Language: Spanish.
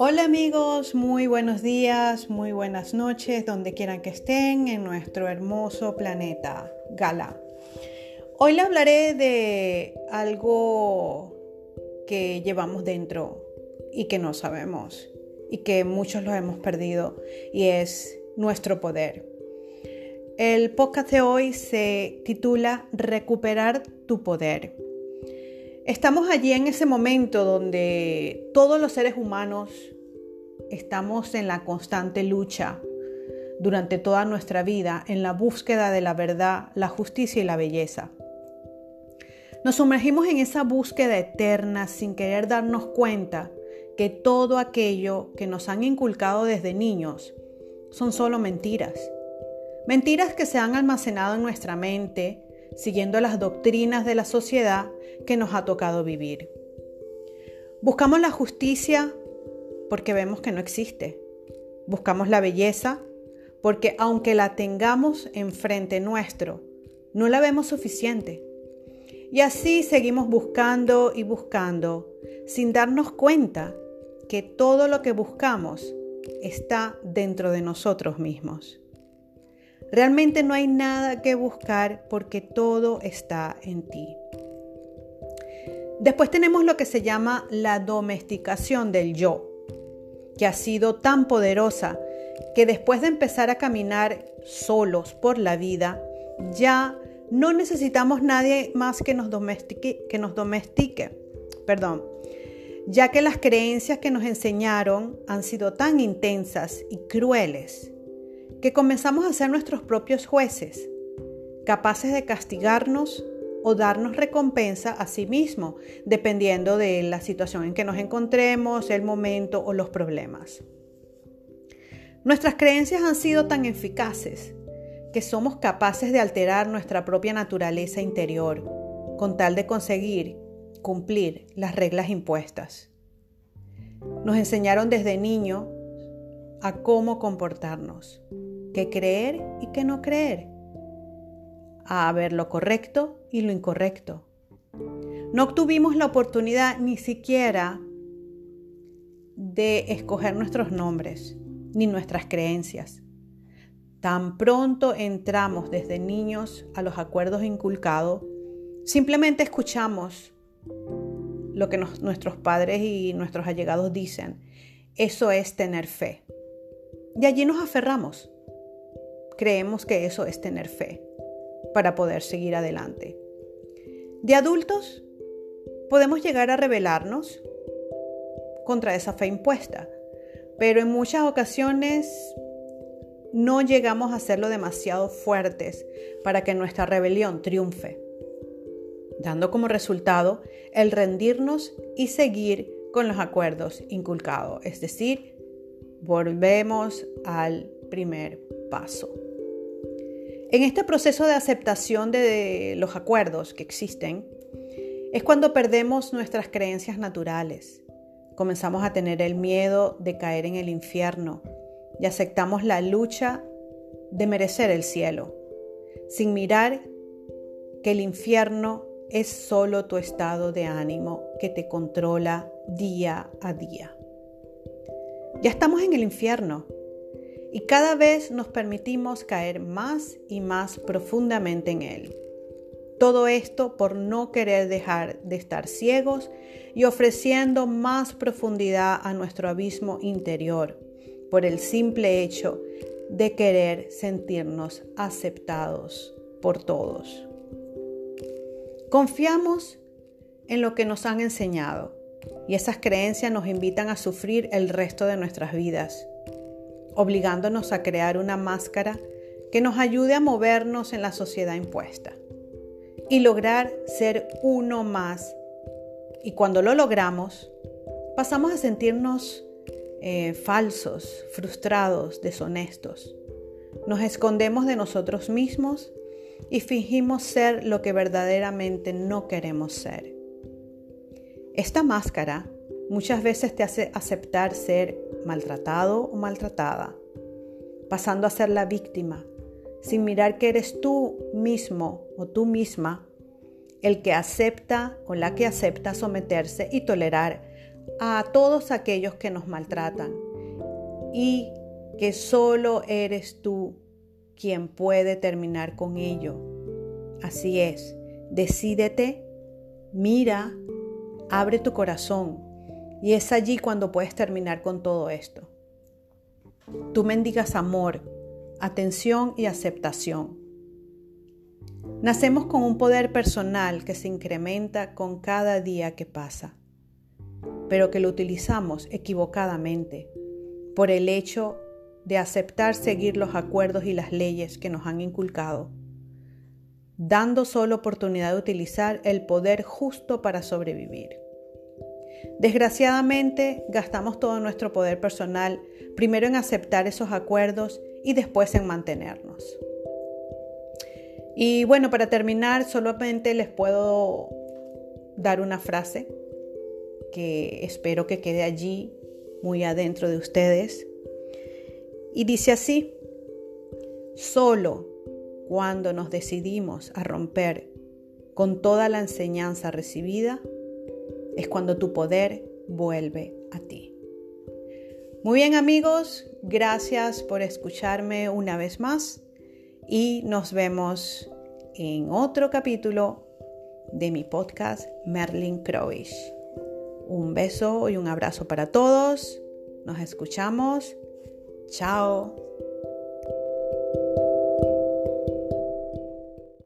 Hola amigos, muy buenos días, muy buenas noches, donde quieran que estén en nuestro hermoso planeta Gala. Hoy le hablaré de algo que llevamos dentro y que no sabemos y que muchos lo hemos perdido y es nuestro poder. El podcast de hoy se titula Recuperar tu poder. Estamos allí en ese momento donde todos los seres humanos estamos en la constante lucha durante toda nuestra vida en la búsqueda de la verdad, la justicia y la belleza. Nos sumergimos en esa búsqueda eterna sin querer darnos cuenta que todo aquello que nos han inculcado desde niños son solo mentiras. Mentiras que se han almacenado en nuestra mente siguiendo las doctrinas de la sociedad que nos ha tocado vivir. Buscamos la justicia porque vemos que no existe. Buscamos la belleza porque aunque la tengamos enfrente nuestro, no la vemos suficiente. Y así seguimos buscando y buscando sin darnos cuenta que todo lo que buscamos está dentro de nosotros mismos. Realmente no hay nada que buscar porque todo está en ti. Después tenemos lo que se llama la domesticación del yo, que ha sido tan poderosa que después de empezar a caminar solos por la vida, ya no necesitamos nadie más que nos domestique, que nos domestique. Perdón. Ya que las creencias que nos enseñaron han sido tan intensas y crueles que comenzamos a ser nuestros propios jueces, capaces de castigarnos o darnos recompensa a sí mismo, dependiendo de la situación en que nos encontremos, el momento o los problemas. Nuestras creencias han sido tan eficaces que somos capaces de alterar nuestra propia naturaleza interior con tal de conseguir cumplir las reglas impuestas. Nos enseñaron desde niño a cómo comportarnos, qué creer y qué no creer, a ver lo correcto y lo incorrecto. No obtuvimos la oportunidad ni siquiera de escoger nuestros nombres ni nuestras creencias. Tan pronto entramos desde niños a los acuerdos inculcados, simplemente escuchamos lo que nuestros padres y nuestros allegados dicen. Eso es tener fe. Y allí nos aferramos. Creemos que eso es tener fe para poder seguir adelante. De adultos, podemos llegar a rebelarnos contra esa fe impuesta, pero en muchas ocasiones no llegamos a serlo demasiado fuertes para que nuestra rebelión triunfe, dando como resultado el rendirnos y seguir con los acuerdos inculcados, es decir, volvemos al primer paso. En este proceso de aceptación de los acuerdos que existen, es cuando perdemos nuestras creencias naturales. Comenzamos a tener el miedo de caer en el infierno y aceptamos la lucha de merecer el cielo, sin mirar que el infierno es solo tu estado de ánimo que te controla día a día. Ya estamos en el infierno y cada vez nos permitimos caer más y más profundamente en él. Todo esto por no querer dejar de estar ciegos y ofreciendo más profundidad a nuestro abismo interior, por el simple hecho de querer sentirnos aceptados por todos. Confiamos en lo que nos han enseñado y esas creencias nos invitan a sufrir el resto de nuestras vidas, obligándonos a crear una máscara que nos ayude a movernos en la sociedad impuesta y lograr ser uno más. Y cuando lo logramos, pasamos a sentirnos eh, falsos, frustrados, deshonestos. Nos escondemos de nosotros mismos y fingimos ser lo que verdaderamente no queremos ser. Esta máscara muchas veces te hace aceptar ser maltratado o maltratada, pasando a ser la víctima, sin mirar que eres tú mismo o tú misma el que acepta o la que acepta someterse y tolerar a todos aquellos que nos maltratan y que solo eres tú quien puede terminar con ello. Así es, decídete, mira, abre tu corazón y es allí cuando puedes terminar con todo esto. Tú mendigas amor, atención y aceptación. Nacemos con un poder personal que se incrementa con cada día que pasa, pero que lo utilizamos equivocadamente por el hecho de aceptar seguir los acuerdos y las leyes que nos han inculcado, dando solo oportunidad de utilizar el poder justo para sobrevivir. Desgraciadamente, gastamos todo nuestro poder personal primero en aceptar esos acuerdos y después en mantenernos. Y bueno, para terminar, solamente les puedo dar una frase que espero que quede allí muy adentro de ustedes. Y dice así, solo cuando nos decidimos a romper con toda la enseñanza recibida, es cuando tu poder vuelve a ti. Muy bien amigos, gracias por escucharme una vez más y nos vemos en otro capítulo de mi podcast Merlin Crowish. Un beso y un abrazo para todos. Nos escuchamos. Chao.